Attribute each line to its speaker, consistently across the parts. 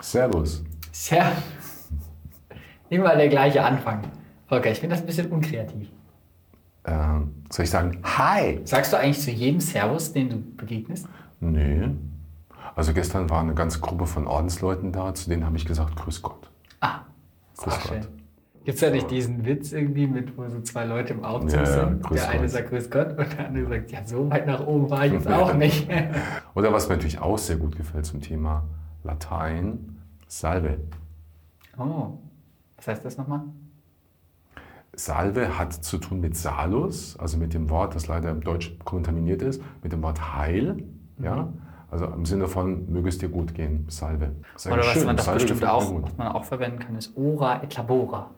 Speaker 1: Servus.
Speaker 2: Tja, immer der gleiche Anfang. Volker, ich finde das ein bisschen unkreativ.
Speaker 1: Ähm, soll ich sagen, hi?
Speaker 2: Sagst du eigentlich zu jedem Servus, den du begegnest?
Speaker 1: Nee. Also gestern war eine ganze Gruppe von Ordensleuten da, zu denen habe ich gesagt, grüß Gott.
Speaker 2: Ah,
Speaker 1: Grüß
Speaker 2: schön.
Speaker 1: Gott.
Speaker 2: Gibt es ja nicht diesen Witz irgendwie, mit, wo so zwei Leute im Aufzug
Speaker 1: Ja, ja,
Speaker 2: sind?
Speaker 1: grüß
Speaker 2: der eine sagt Grüß Gott und der andere sagt, ja, so weit nach oben war ich jetzt auch nicht.
Speaker 1: Oder was mir natürlich auch sehr gut gefällt zum Thema Latein, Salve.
Speaker 2: oh, was heißt das nochmal?
Speaker 1: Salve hat zu tun mit Salus, also mit dem Wort, das leider im Deutsch kontaminiert ist, mit dem Wort Heil. Ja? Also im Sinne von, möge es dir gut gehen, Salve. Sehr
Speaker 2: Oder was
Speaker 1: schön,
Speaker 2: man das
Speaker 1: Salve
Speaker 2: bestimmt auch, was man auch verwenden kann, ist Ora et labora.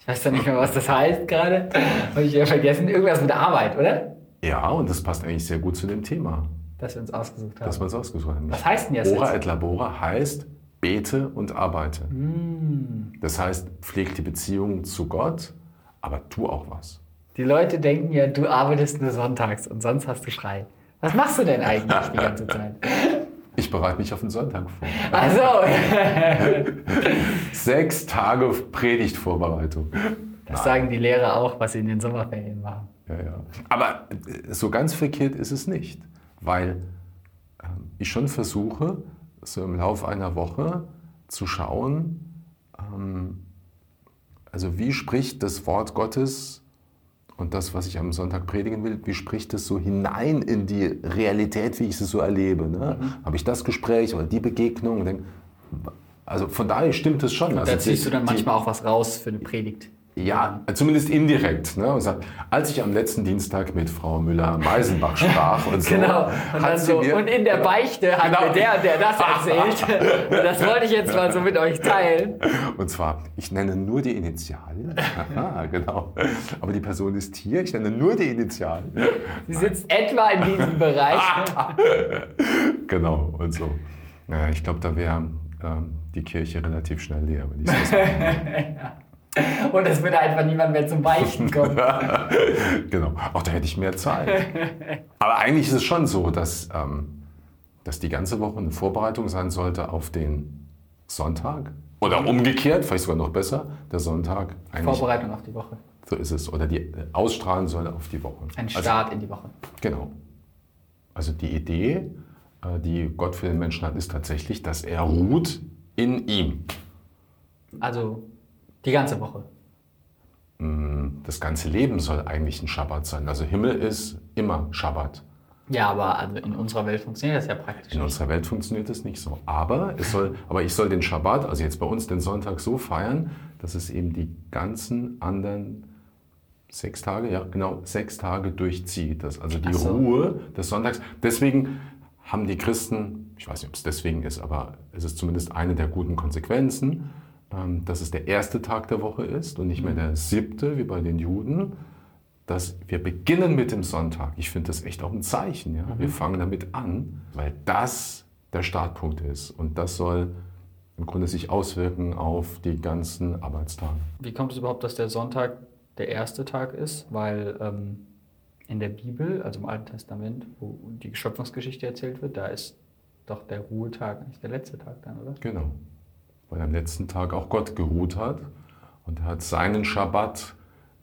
Speaker 2: Ich weiß ja nicht mehr, was das heißt gerade. Habe ich ja vergessen. Irgendwas mit Arbeit, oder?
Speaker 1: Ja, und das passt eigentlich sehr gut zu dem Thema,
Speaker 2: Das wir uns ausgesucht haben.
Speaker 1: das wir uns ausgesucht haben.
Speaker 2: was heißt denn jetzt?
Speaker 1: Ora et labora heißt bete und arbeite.
Speaker 2: Hm.
Speaker 1: Das heißt, pfleg die Beziehung zu Gott, aber tu auch was.
Speaker 2: Die Leute denken ja, du arbeitest nur sonntags und sonst hast du frei. Was machst du denn eigentlich die ganze Zeit?
Speaker 1: Ich bereite mich auf den Sonntag vor.
Speaker 2: Also,
Speaker 1: Sechs Tage Predigtvorbereitung.
Speaker 2: das sagen die Lehrer auch, was sie in den Sommerferien machen.
Speaker 1: Ja, ja. Aber äh, so ganz verkehrt ist es nicht, weil ähm, ich schon versuche, so im Laufe einer Woche zu schauen, ähm, also wie spricht das Wort Gottes und das, was ich am Sonntag predigen will, wie spricht es so hinein in die Realität, wie ich es so erlebe? Ne? Habe ich das Gespräch oder die Begegnung? Und denk, also von daher stimmt es schon. Also
Speaker 2: Da ziehst du dann
Speaker 1: die-
Speaker 2: manchmal auch was raus für eine Predigt.
Speaker 1: Ja, zumindest indirekt. Ne? Und sagt, als ich am letzten Dienstag mit Frau Müller-Meisenbach sprach und so,
Speaker 2: Genau. Und,
Speaker 1: hat
Speaker 2: so,
Speaker 1: mir,
Speaker 2: und in der Beichte hat
Speaker 1: Genau.
Speaker 2: mir der der das erzählt. Und das wollte ich jetzt mal so mit euch teilen.
Speaker 1: und zwar, ich nenne nur die Initialien. Aha, genau. Aber die Person ist hier, ich nenne nur die Initialien.
Speaker 2: Sie sitzt etwa in diesem Bereich.
Speaker 1: Genau, und so. Naja, ich glaube, da wäre ähm, die Kirche relativ schnell leer, wenn ich das mache.
Speaker 2: Und es würde einfach niemand mehr zum Beichten kommen.
Speaker 1: genau. Auch da hätte ich mehr Zeit. Aber eigentlich ist es schon so, dass, ähm, dass die ganze Woche eine Vorbereitung sein sollte auf den Sonntag. Oder umgekehrt, vielleicht sogar noch besser, der Sonntag eigentlich.
Speaker 2: Vorbereitung auf die Woche.
Speaker 1: So ist es. Oder die äh, ausstrahlen soll auf die Woche.
Speaker 2: Ein
Speaker 1: Also,
Speaker 2: Start in die Woche.
Speaker 1: genau. Also die Idee, äh, die Gott für den Menschen hat, ist tatsächlich, dass er ruht in ihm.
Speaker 2: Also die ganze Woche.
Speaker 1: Das ganze Leben soll eigentlich ein Schabbat sein. Also Himmel ist immer Schabbat.
Speaker 2: Ja, aber also in unserer Welt funktioniert das ja praktisch
Speaker 1: In
Speaker 2: nicht.
Speaker 1: unserer Welt funktioniert das nicht so. Aber, es soll, aber ich soll den Schabbat, also jetzt bei uns den Sonntag, so feiern, dass es eben die ganzen anderen sechs Tage, ja genau, sechs Tage durchzieht. Das, also die
Speaker 2: so.
Speaker 1: Ruhe des Sonntags. Deswegen haben die Christen, ich weiß nicht, ob es deswegen ist, aber es ist zumindest eine der guten Konsequenzen, dass es der erste Tag der Woche ist und nicht mehr der siebte, wie bei den Juden. Dass wir beginnen mit dem Sonntag. Ich finde das echt auch ein Zeichen. Ja? Wir fangen damit an, weil das der Startpunkt ist. Und das soll im Grunde sich auswirken auf die ganzen Arbeitstage.
Speaker 2: Wie kommt es überhaupt, dass der Sonntag der erste Tag ist? Weil ähm, in der Bibel, also im Alten Testament, wo die Schöpfungsgeschichte erzählt wird, da ist doch der Ruhetag nicht der letzte Tag dann, oder?
Speaker 1: Genau. Weil am letzten Tag auch Gott geruht hat und er hat seinen Schabbat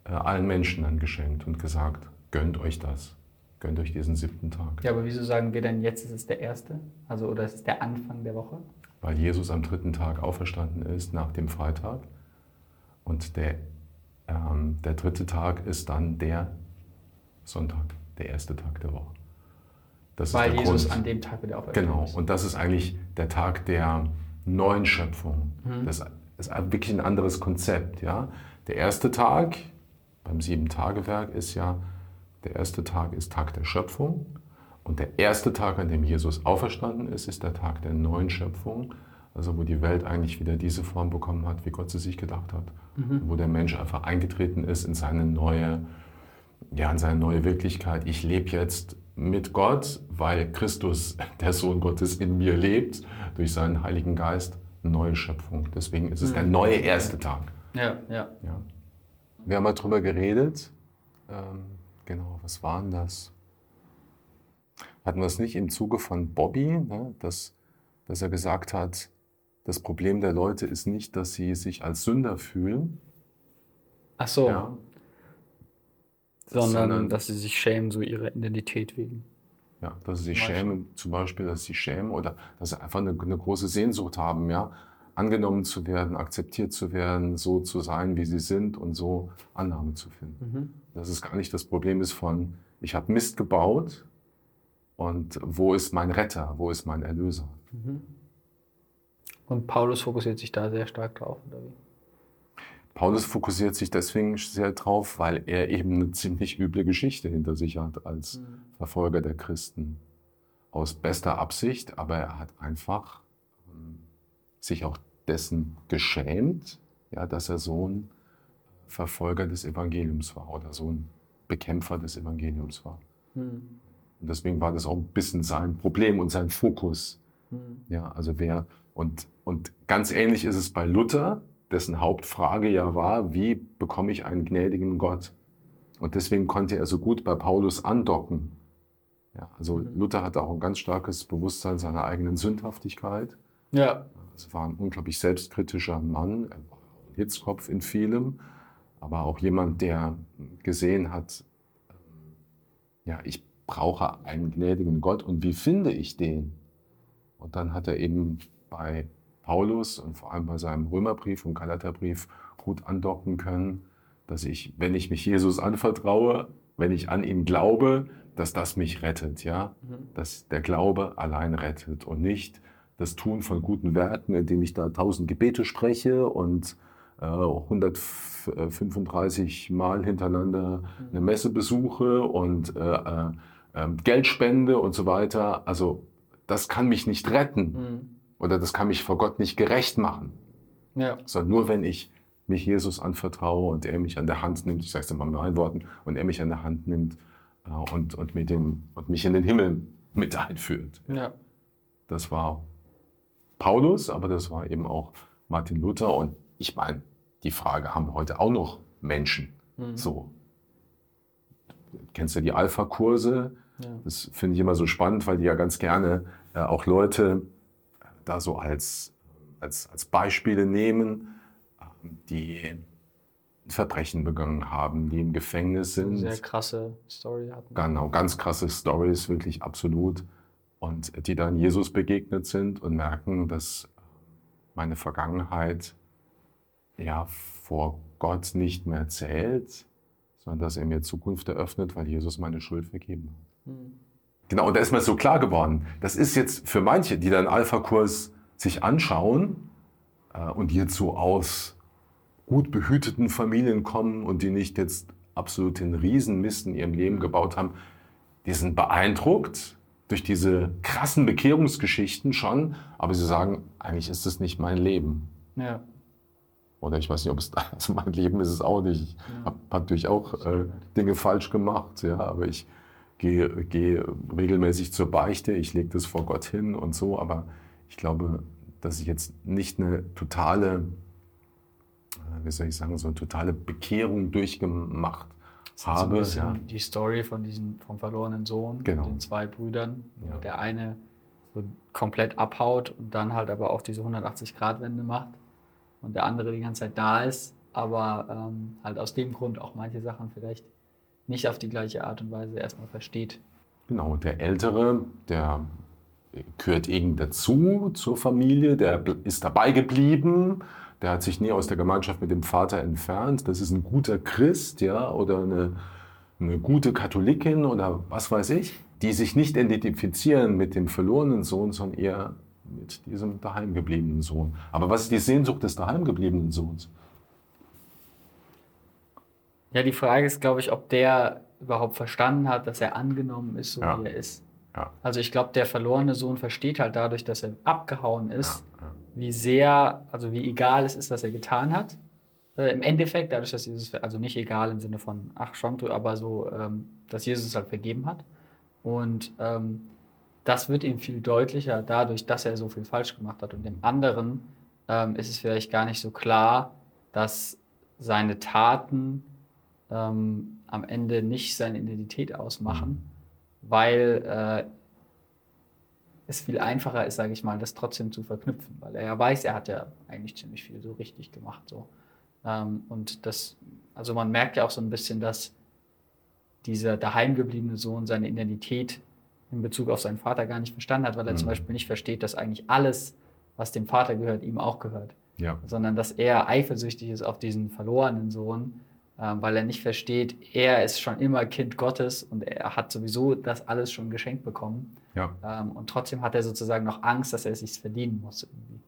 Speaker 1: äh, allen Menschen dann geschenkt und gesagt, gönnt euch das. Gönnt euch diesen siebten Tag.
Speaker 2: Ja, aber wieso sagen wir denn jetzt ist es der erste? Also oder ist es der Anfang der Woche?
Speaker 1: Weil Jesus am dritten Tag auferstanden ist nach dem Freitag. Und der, ähm, der dritte Tag ist dann der Sonntag, der erste Tag der Woche. Das
Speaker 2: Weil Jesus
Speaker 1: Grund.
Speaker 2: an dem Tag wieder auferstanden
Speaker 1: Genau,
Speaker 2: ist.
Speaker 1: und das ist eigentlich der Tag der neuen Schöpfung. Das ist wirklich ein anderes Konzept. Ja? Der erste Tag beim Sieben-Tage-Werk ist ja, der erste Tag ist Tag der Schöpfung. Und der erste Tag, an dem Jesus auferstanden ist, ist der Tag der neuen Schöpfung. Also wo die Welt eigentlich wieder diese Form bekommen hat, wie Gott sie sich gedacht hat. Wo der Mensch einfach eingetreten ist in seine neue, ja, in seine neue Wirklichkeit. Ich lebe jetzt mit Gott, weil Christus, der Sohn Gottes, in mir lebt, durch seinen Heiligen Geist, neue Schöpfung. Deswegen ist es der neue erste Tag.
Speaker 2: Ja, ja.
Speaker 1: Ja. Wir haben mal drüber geredet. Ähm, genau, was war denn das? Hatten wir es nicht im Zuge von Bobby, ne, dass, dass er gesagt hat, das Problem der Leute ist nicht, dass sie sich als Sünder fühlen,
Speaker 2: Ach so,
Speaker 1: ja,
Speaker 2: sondern,
Speaker 1: sondern-
Speaker 2: dass sie sich schämen, so ihrer Identität wegen.
Speaker 1: ja, dass sie sich
Speaker 2: Beispiel.
Speaker 1: schämen, zum Beispiel, dass sie schämen oder dass sie einfach eine, eine große Sehnsucht haben, ja, angenommen zu werden, akzeptiert zu werden, so zu sein, wie sie sind und so Annahme zu finden.
Speaker 2: Mhm.
Speaker 1: Dass es gar nicht das Problem ist von, ich habe Mist gebaut und wo ist mein Retter, wo ist mein Erlöser?
Speaker 2: Mhm. Und Paulus fokussiert sich da sehr stark drauf, oder wie?
Speaker 1: Paulus fokussiert sich deswegen sehr drauf, weil er eben eine ziemlich üble Geschichte hinter sich hat als Verfolger der Christen. Aus bester Absicht, aber er hat einfach ähm, sich auch dessen geschämt, ja, dass er so ein Verfolger des Evangeliums war oder so ein Bekämpfer des Evangeliums war.
Speaker 2: Mhm.
Speaker 1: Und deswegen war das auch ein bisschen sein Problem und sein Fokus.
Speaker 2: Mhm.
Speaker 1: Ja, also wer, und, und ganz ähnlich ist es bei Luther, dessen Hauptfrage ja war, wie bekomme ich einen gnädigen Gott? Und deswegen konnte er so gut bei Paulus andocken. Ja, also
Speaker 2: Mhm.
Speaker 1: Luther hatte auch ein ganz starkes Bewusstsein seiner eigenen Sündhaftigkeit.
Speaker 2: Ja,
Speaker 1: Es war ein unglaublich selbstkritischer Mann, er war ein Hitzkopf in vielem, aber auch jemand, der gesehen hat, ähm, ja, ich brauche einen gnädigen Gott und wie finde ich den? Und dann hat er eben bei Paulus und vor allem bei seinem Römerbrief und Galaterbrief gut andocken können, dass ich, wenn ich mich Jesus anvertraue, wenn ich an ihn glaube, dass das mich rettet, ja,
Speaker 2: Mhm.
Speaker 1: dass der Glaube allein rettet und nicht das Tun von guten Werken, indem ich da tausend Gebete spreche und äh, 135 Mal hintereinander eine Messe besuche und äh, äh, ähm, Geld spende und so weiter. Also das kann mich nicht retten
Speaker 2: Mhm.
Speaker 1: Oder das kann mich vor Gott nicht gerecht machen,
Speaker 2: ja,
Speaker 1: sondern nur wenn ich mich Jesus anvertraue und er mich an der Hand nimmt, ich sage es mal mit meinen Worten, und er mich an der Hand nimmt äh, und, und, mit dem, und mich in den Himmel mit einführt.
Speaker 2: ja.
Speaker 1: Das war Paulus, aber das war eben auch Martin Luther. Und ich meine, die Frage haben heute auch noch Menschen.
Speaker 2: Mhm.
Speaker 1: So. Kennst du die Alpha-Kurse?
Speaker 2: ja.
Speaker 1: Das finde ich immer so spannend, weil die ja ganz gerne äh, auch Leute da so als, als, als Beispiele nehmen, äh, die Verbrechen begangen haben, die im Gefängnis sind.
Speaker 2: Sehr krasse Story hatten.
Speaker 1: Genau, ganz krasse Stories, wirklich absolut. Und die dann Jesus begegnet sind und merken, dass meine Vergangenheit ja vor Gott nicht mehr zählt, sondern dass er mir Zukunft eröffnet, weil Jesus meine Schuld vergeben hat.
Speaker 2: Mhm.
Speaker 1: Genau, und da ist mir so klar geworden. Das ist jetzt für manche, die dann Alpha-Kurs sich anschauen äh, und jetzt so aus gut behüteten Familien kommen und die nicht jetzt absolut den Riesenmist in ihrem Leben gebaut haben, die sind beeindruckt durch diese krassen Bekehrungsgeschichten schon, aber sie sagen, eigentlich ist es nicht mein Leben.
Speaker 2: Ja.
Speaker 1: Oder ich weiß nicht, ob es also mein Leben ist es auch nicht. Ich habe natürlich auch äh, Dinge falsch gemacht, ja, aber ich gehe, gehe regelmäßig zur Beichte, ich lege das vor Gott hin und so, aber ich glaube, dass ich jetzt nicht eine totale, äh, wie soll ich sagen, so eine totale Bekehrung durchgemacht habe.
Speaker 2: bisschen
Speaker 1: Ja.
Speaker 2: die Story von diesem vom verlorenen Sohn,
Speaker 1: Genau.
Speaker 2: den zwei Brüdern.
Speaker 1: Ja.
Speaker 2: Der eine so komplett abhaut und dann halt aber auch diese 180-Grad-Wende macht. Und der andere die ganze Zeit da ist, aber ähm, halt aus dem Grund auch manche Sachen vielleicht nicht auf die gleiche Art und Weise erstmal versteht.
Speaker 1: Genau, der Ältere, der gehört irgendwie dazu zur Familie, der ist dabei geblieben, der hat sich nie aus der Gemeinschaft mit dem Vater entfernt. Das ist ein guter Christ, ja, oder eine, eine gute Katholikin oder was weiß ich, die sich nicht identifizieren mit dem verlorenen Sohn, sondern eher mit diesem daheimgebliebenen Sohn. Aber was ist die Sehnsucht des daheimgebliebenen Sohns?
Speaker 2: Ja, die Frage ist, glaube ich, ob der überhaupt verstanden hat, dass er angenommen ist, so
Speaker 1: Ja.
Speaker 2: wie er ist.
Speaker 1: Ja.
Speaker 2: Also ich glaube, der verlorene Sohn versteht halt dadurch, dass er abgehauen ist,
Speaker 1: Ja,
Speaker 2: wie sehr, also wie egal es ist, was er getan hat. Äh, Im Endeffekt, dadurch, dass Jesus, also nicht egal im Sinne von, ach schon, aber so, ähm, dass Jesus es halt vergeben hat. Und ähm, das wird ihm viel deutlicher dadurch, dass er so viel falsch gemacht hat. Und dem anderen ähm, ist es vielleicht gar nicht so klar, dass seine Taten ähm, am Ende nicht seine Identität ausmachen, weil äh, es viel einfacher ist, sage ich mal, das trotzdem zu verknüpfen, weil er ja weiß, er hat ja eigentlich ziemlich viel so richtig gemacht. So. Ähm, und das, also man merkt ja auch so ein bisschen, dass dieser daheimgebliebene Sohn seine Identität in Bezug auf seinen Vater gar nicht verstanden hat, weil er mhm. zum Beispiel nicht versteht, dass eigentlich alles, was dem Vater gehört, ihm auch gehört. Ja. Sondern dass er eifersüchtig ist auf diesen verlorenen Sohn, weil er nicht versteht, er ist schon immer Kind Gottes und er hat sowieso das alles schon geschenkt bekommen. Ja. Ähm, und trotzdem hat er sozusagen noch Angst, dass er es sich verdienen muss irgendwie.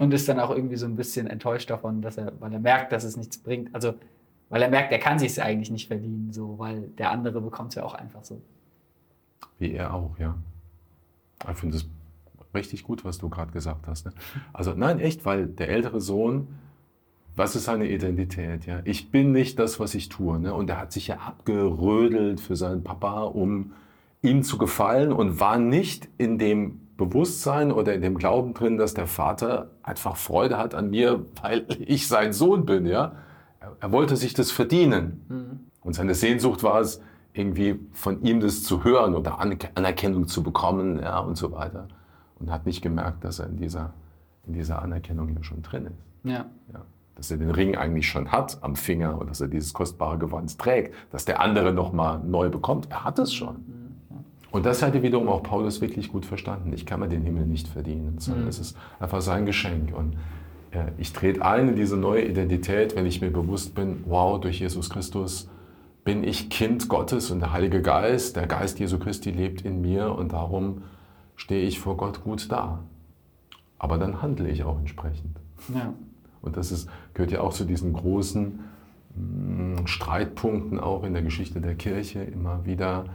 Speaker 2: Und ist dann auch irgendwie so ein bisschen enttäuscht davon, dass er, weil er merkt, dass es nichts bringt. Also, weil er merkt, er kann sich es eigentlich nicht verdienen, so, weil der andere bekommt es ja auch einfach so.
Speaker 1: Wie er auch, ja. Ich finde es richtig gut, was du gerade gesagt hast. Ne? Also nein, echt, weil der ältere Sohn, was ist seine Identität? Ja? Ich bin nicht das, was ich tue. Ne? Und er hat sich ja abgerödelt für seinen Papa, um ihm zu gefallen und war nicht in dem Bewusstsein oder in dem Glauben drin, dass der Vater einfach Freude hat an mir, weil ich sein Sohn bin. Ja? Er wollte sich das verdienen. Mhm. Und seine Sehnsucht war es, irgendwie von ihm das zu hören oder Anerkennung zu bekommen ja, und so weiter. Und hat nicht gemerkt, dass er in dieser, in dieser Anerkennung hier schon drin ist. Ja. ja. Dass er den Ring eigentlich schon hat am Finger und dass er dieses kostbare Gewand trägt, dass der andere nochmal neu bekommt. Er hat es schon. Und das hatte wiederum auch Paulus wirklich gut verstanden. Ich kann mir den Himmel nicht verdienen, sondern mhm. es ist einfach sein Geschenk. Und äh, ich trete ein in diese neue Identität, wenn ich mir bewusst bin, wow, durch Jesus Christus bin ich Kind Gottes und der Heilige Geist, der Geist Jesu Christi lebt in mir und darum stehe ich vor Gott gut da. Aber dann handle ich auch entsprechend. Ja. Und das ist, gehört ja auch zu diesen großen mh, mm, Streitpunkten auch in der Geschichte der Kirche immer wieder.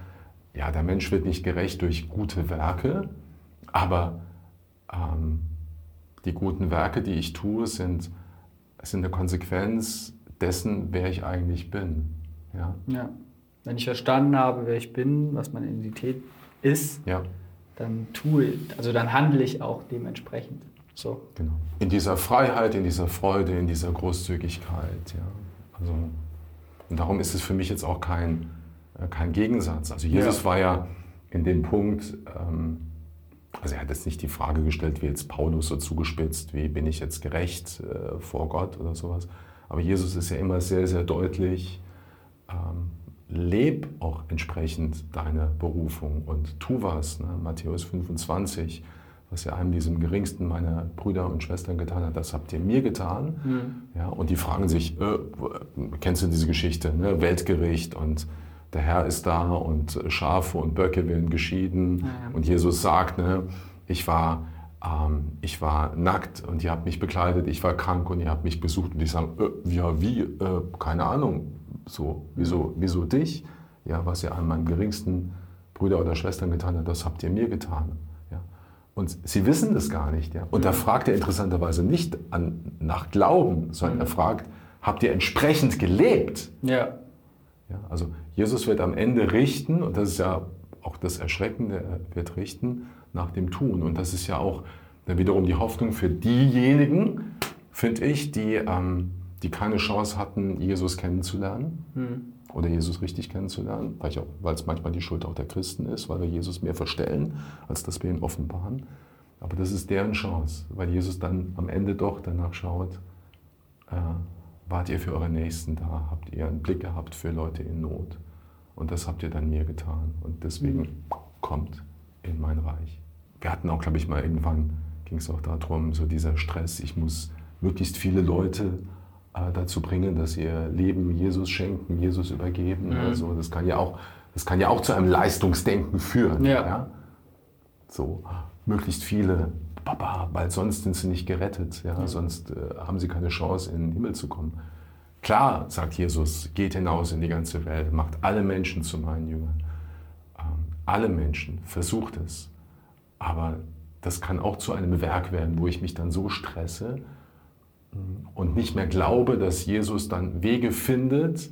Speaker 1: Ja, der Mensch wird nicht gerecht durch gute Werke, aber ähm, die guten Werke, die ich tue, sind, sind eine Konsequenz dessen, wer ich eigentlich bin. Ja.
Speaker 2: ja. Wenn ich verstanden habe, wer ich bin, was meine Identität ist, ja. dann tue, also dann handle ich auch dementsprechend. So.
Speaker 1: Genau. In dieser Freiheit, in dieser Freude, in dieser Großzügigkeit. Ja. Also, und darum ist es für mich jetzt auch kein, äh, kein Gegensatz. Also Jesus ja. war ja in dem Punkt, ähm, also er hat jetzt nicht die Frage gestellt, wie jetzt Paulus so zugespitzt, wie bin ich jetzt gerecht äh, vor Gott oder sowas. Aber Jesus ist ja immer sehr, sehr deutlich, ähm, leb auch entsprechend deine Berufung und tu was. Ne? Matthäus 25, was ja einem diesem geringsten meiner Brüder und Schwestern getan hat, das habt ihr mir getan. Mhm. Ja, und die fragen sich, äh, kennst du diese Geschichte, ne? Weltgericht und der Herr ist da und Schafe und Böcke werden geschieden. Ja, ja. Und Jesus sagt, ne, ich war ähm, ich war nackt und ihr habt mich bekleidet, ich war krank und ihr habt mich besucht und ich sage, äh, ja wie, äh, keine Ahnung, so, wieso, wieso dich? Ja, was ihr an meinen geringsten Brüder oder Schwestern getan habt, das habt ihr mir getan. Und sie wissen das gar nicht. Ja. Und da fragt er interessanterweise nicht an, nach Glauben, sondern er fragt, habt ihr entsprechend gelebt? Ja. ja. Also Jesus wird am Ende richten, und das ist ja auch das Erschreckende, er wird richten nach dem Tun. Und das ist ja auch dann wiederum die Hoffnung für diejenigen, finde ich, die ähm, die keine Chance hatten, Jesus kennenzulernen mhm. Oder Jesus richtig kennenzulernen, weil es manchmal die Schuld auch der Christen ist, weil wir Jesus mehr verstellen, als dass wir ihn offenbaren. Aber das ist deren Chance, weil Jesus dann am Ende doch danach schaut, äh, wart ihr für eure Nächsten da, habt ihr einen Blick gehabt für Leute in Not. Und das habt ihr dann mir getan. Und deswegen kommt in mein Reich. Wir hatten auch, glaube ich, mal irgendwann, ging es auch darum, so dieser Stress, ich muss möglichst viele Leute dazu bringen, dass ihr Leben Jesus schenken, Jesus übergeben. Mhm. Also das kann ja auch, das kann ja auch zu einem Leistungsdenken führen. Ja. ja? So möglichst viele, Papa, weil sonst sind sie nicht gerettet, ja? ja. sonst äh, haben sie keine Chance, in den Himmel zu kommen. Klar, sagt Jesus, geht hinaus in die ganze Welt, macht alle Menschen zu meinen Jüngern. Ähm, alle Menschen, versucht es. Aber das kann auch zu einem Werk werden, wo ich mich dann so stresse, und nicht mehr glaube, dass Jesus dann Wege findet,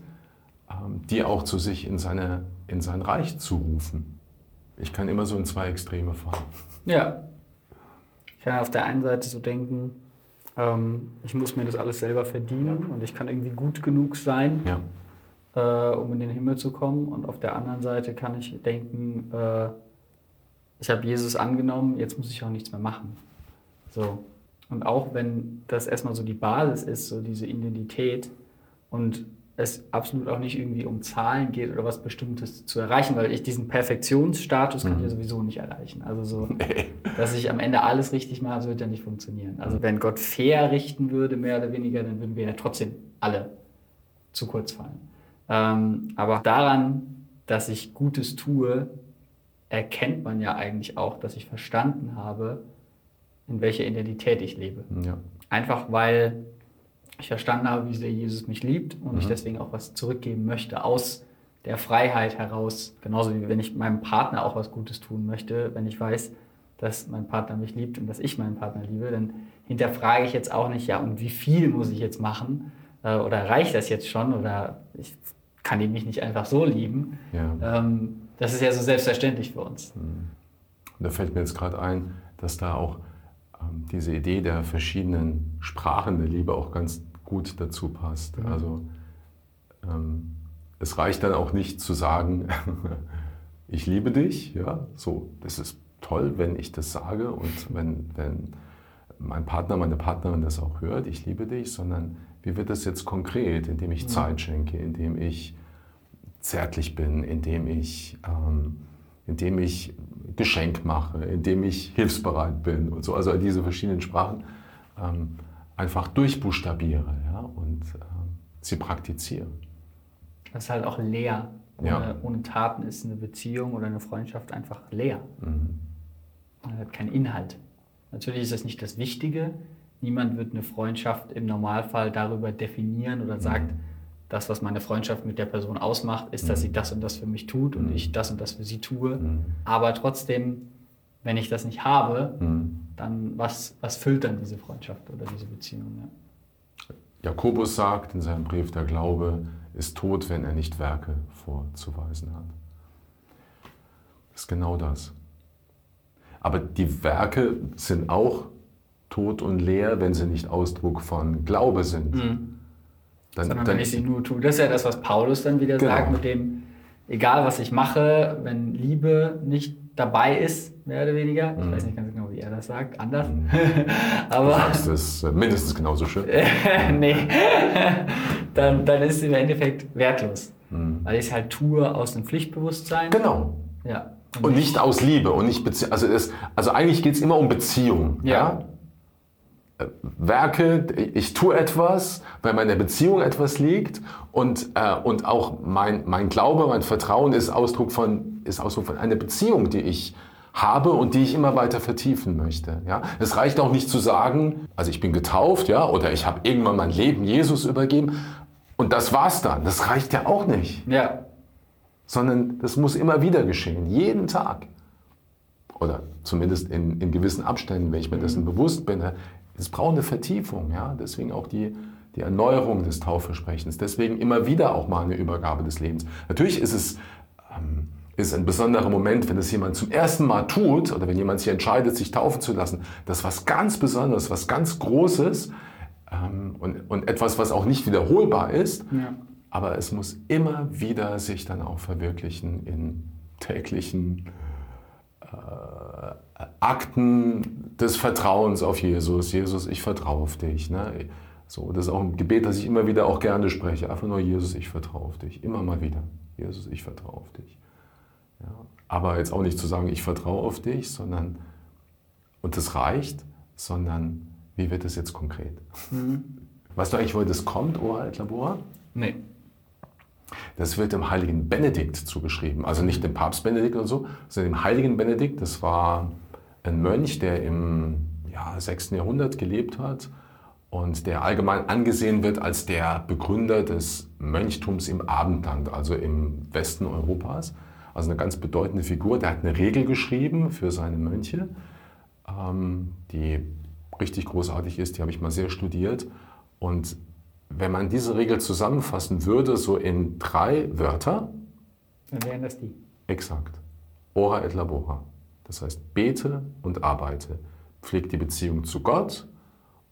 Speaker 1: ähm, die auch zu sich in, seine, in sein Reich zu rufen. Ich kann immer so in zwei Extreme fahren.
Speaker 2: Ja. Ich kann auf der einen Seite so denken, ähm, ich muss mir das alles selber verdienen und ich kann irgendwie gut genug sein, ja. äh, um in den Himmel zu kommen. Und auf der anderen Seite kann ich denken, äh, ich habe Jesus angenommen, jetzt muss ich auch nichts mehr machen. So. Und auch wenn das erstmal so die Basis ist, so diese Identität und es absolut auch nicht irgendwie um Zahlen geht oder was Bestimmtes zu erreichen, weil ich diesen Perfektionsstatus kann ich ja sowieso nicht erreichen. Also so, dass ich am Ende alles richtig mache, das wird ja nicht funktionieren. Also wenn Gott fair richten würde, mehr oder weniger, dann würden wir ja trotzdem alle zu kurz fallen. Ähm, aber daran, dass ich Gutes tue, erkennt man ja eigentlich auch, dass ich verstanden habe, in welcher Identität ich lebe.
Speaker 1: Ja.
Speaker 2: Einfach weil ich verstanden habe, wie sehr Jesus mich liebt und
Speaker 1: Mhm.
Speaker 2: ich deswegen auch was zurückgeben möchte aus der Freiheit heraus. Genauso wie wenn ich meinem Partner auch was Gutes tun möchte, wenn ich weiß, dass mein Partner mich liebt und dass ich meinen Partner liebe, dann hinterfrage ich jetzt auch nicht, ja, und wie viel muss ich jetzt machen? Äh, Oder reicht das jetzt schon? Oder ich kann ihn mich nicht einfach so lieben?
Speaker 1: Ja.
Speaker 2: Ähm, Das ist ja so selbstverständlich für uns.
Speaker 1: Und da fällt mir jetzt gerade ein, dass da auch diese Idee der verschiedenen Sprachen der Liebe auch ganz gut dazu passt. Also ähm, es reicht dann auch nicht zu sagen, ich liebe dich, ja, so, das ist toll, wenn ich das sage und wenn, wenn mein Partner, meine Partnerin das auch hört, ich liebe dich, sondern wie wird das jetzt konkret, indem ich Zeit schenke, indem ich zärtlich bin, indem ich, ähm, indem ich Geschenk mache, indem ich hilfsbereit bin und so. Also diese verschiedenen Sprachen ähm, einfach durchbuchstabiere ja, und ähm, sie praktiziere.
Speaker 2: Das ist halt auch leer. Ohne,
Speaker 1: Ja.
Speaker 2: ohne Taten ist eine Beziehung oder eine Freundschaft einfach leer.
Speaker 1: Mhm.
Speaker 2: Man hat keinen Inhalt. Natürlich ist das nicht das Wichtige. Niemand wird eine Freundschaft im Normalfall darüber definieren oder sagt, das, was meine Freundschaft mit der Person ausmacht, ist, dass sie das und das für mich tut und ich das und das für sie tue. Aber trotzdem, wenn ich das nicht habe,
Speaker 1: Mhm.
Speaker 2: dann was, was füllt dann diese Freundschaft oder diese Beziehung? Ja?
Speaker 1: Jakobus sagt in seinem Brief, der Glaube ist tot, wenn er nicht Werke vorzuweisen hat. Das ist genau das. Aber die Werke sind auch tot und leer, wenn sie nicht Ausdruck von Glaube sind. Dann,
Speaker 2: sondern
Speaker 1: dann
Speaker 2: wenn ich sie nur tue. Das ist ja das, was Paulus dann wieder
Speaker 1: Genau.
Speaker 2: sagt, mit dem, egal was ich mache, wenn Liebe nicht dabei ist, mehr oder weniger, ich weiß nicht ganz genau, wie er das sagt, anders, aber
Speaker 1: sagst es mindestens genauso schön.
Speaker 2: nee, dann, dann ist es im Endeffekt wertlos.
Speaker 1: Mhm.
Speaker 2: Weil ich es halt tue aus einem Pflichtbewusstsein.
Speaker 1: Genau.
Speaker 2: Ja.
Speaker 1: Und nicht aus Liebe und nicht Bezie also, es, also eigentlich geht es immer um Beziehung.
Speaker 2: Ja.
Speaker 1: Äh, Werke, ich tue etwas, weil meine Beziehung etwas liegt und, äh, und auch mein, mein Glaube, mein Vertrauen ist Ausdruck, von, ist Ausdruck von einer Beziehung, die ich habe und die ich immer weiter vertiefen möchte. Ja? Es reicht auch nicht zu sagen, also ich bin getauft, ja, oder ich habe irgendwann mein Leben Jesus übergeben und das war's dann. Das reicht ja auch nicht
Speaker 2: Ja.
Speaker 1: sondern das muss immer wieder geschehen, jeden Tag. Oder zumindest in, in gewissen Abständen, wenn ich mir dessen bewusst bin. Es braucht eine Vertiefung, ja. Deswegen auch die, die Erneuerung des Taufversprechens. Deswegen immer wieder auch mal eine Übergabe des Lebens. Natürlich ist es ähm, ist ein besonderer Moment, wenn es jemand zum ersten Mal tut oder wenn jemand sich entscheidet, sich taufen zu lassen. Das ist was ganz Besonderes, was ganz Großes ähm, und, und etwas, was auch nicht wiederholbar ist.
Speaker 2: Ja.
Speaker 1: Aber es muss immer wieder sich dann auch verwirklichen in täglichen äh, Akten des Vertrauens auf Jesus. Jesus, ich vertraue auf dich. Ne? So, das ist auch ein Gebet, das ich immer wieder auch gerne spreche. Einfach nur, Jesus, ich vertraue auf dich. Immer mal wieder. Jesus, ich vertraue auf dich. Ja? Aber jetzt auch nicht zu sagen, ich vertraue auf dich, sondern, und das reicht, sondern wie wird es jetzt konkret? Weißt du eigentlich, woher das kommt, Ora et Labora?
Speaker 2: Nee.
Speaker 1: Das wird dem heiligen Benedikt zugeschrieben. Also nicht dem Papst Benedikt oder so, sondern dem heiligen Benedikt. Das war ein Mönch, der im ja, 6. Jahrhundert gelebt hat und der allgemein angesehen wird als der Begründer des Mönchtums im Abendland, also im Westen Europas. Also eine ganz bedeutende Figur. Der hat eine Regel geschrieben für seine Mönche, ähm, die richtig großartig ist. Die habe ich mal sehr studiert. Und wenn man diese Regel zusammenfassen würde, so in drei Wörter,
Speaker 2: Dann wären das die.
Speaker 1: exakt. Ora et labora. Das heißt, bete und arbeite. Pfleg die Beziehung zu Gott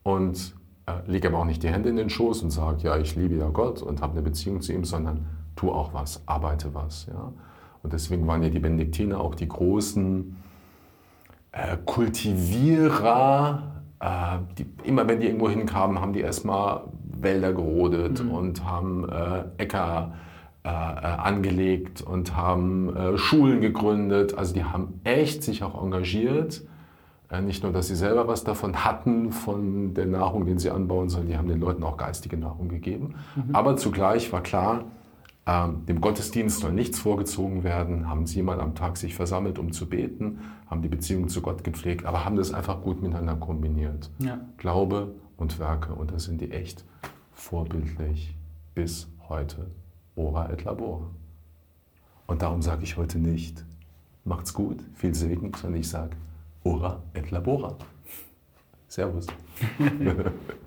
Speaker 1: und äh, leg aber auch nicht die Hände in den Schoß und sag, ja, ich liebe ja Gott und habe eine Beziehung zu ihm, sondern tu auch was, arbeite was. Ja? Und deswegen waren ja die Benediktiner auch die großen äh, Kultivierer, äh, die, immer wenn die irgendwo hinkamen, haben die erstmal Wälder gerodet mhm. und haben äh, Äcker äh, äh, angelegt und haben äh, Schulen gegründet. Also die haben echt sich auch engagiert. nicht nur, dass sie selber was davon hatten, von der Nahrung, den sie anbauen, sondern die haben den Leuten auch geistige Nahrung gegeben. Mhm. Aber zugleich war klar, ähm, dem Gottesdienst soll nichts vorgezogen werden, haben siebenmal am Tag sich versammelt, um zu beten, haben die Beziehung zu Gott gepflegt, aber haben das einfach gut miteinander kombiniert. Ja. Glaube und Werke, und da sind die echt vorbildlich bis heute. Ora et labora. Und darum sage ich heute nicht, macht's gut, viel Segen, sondern ich sage Ora et labora. Servus.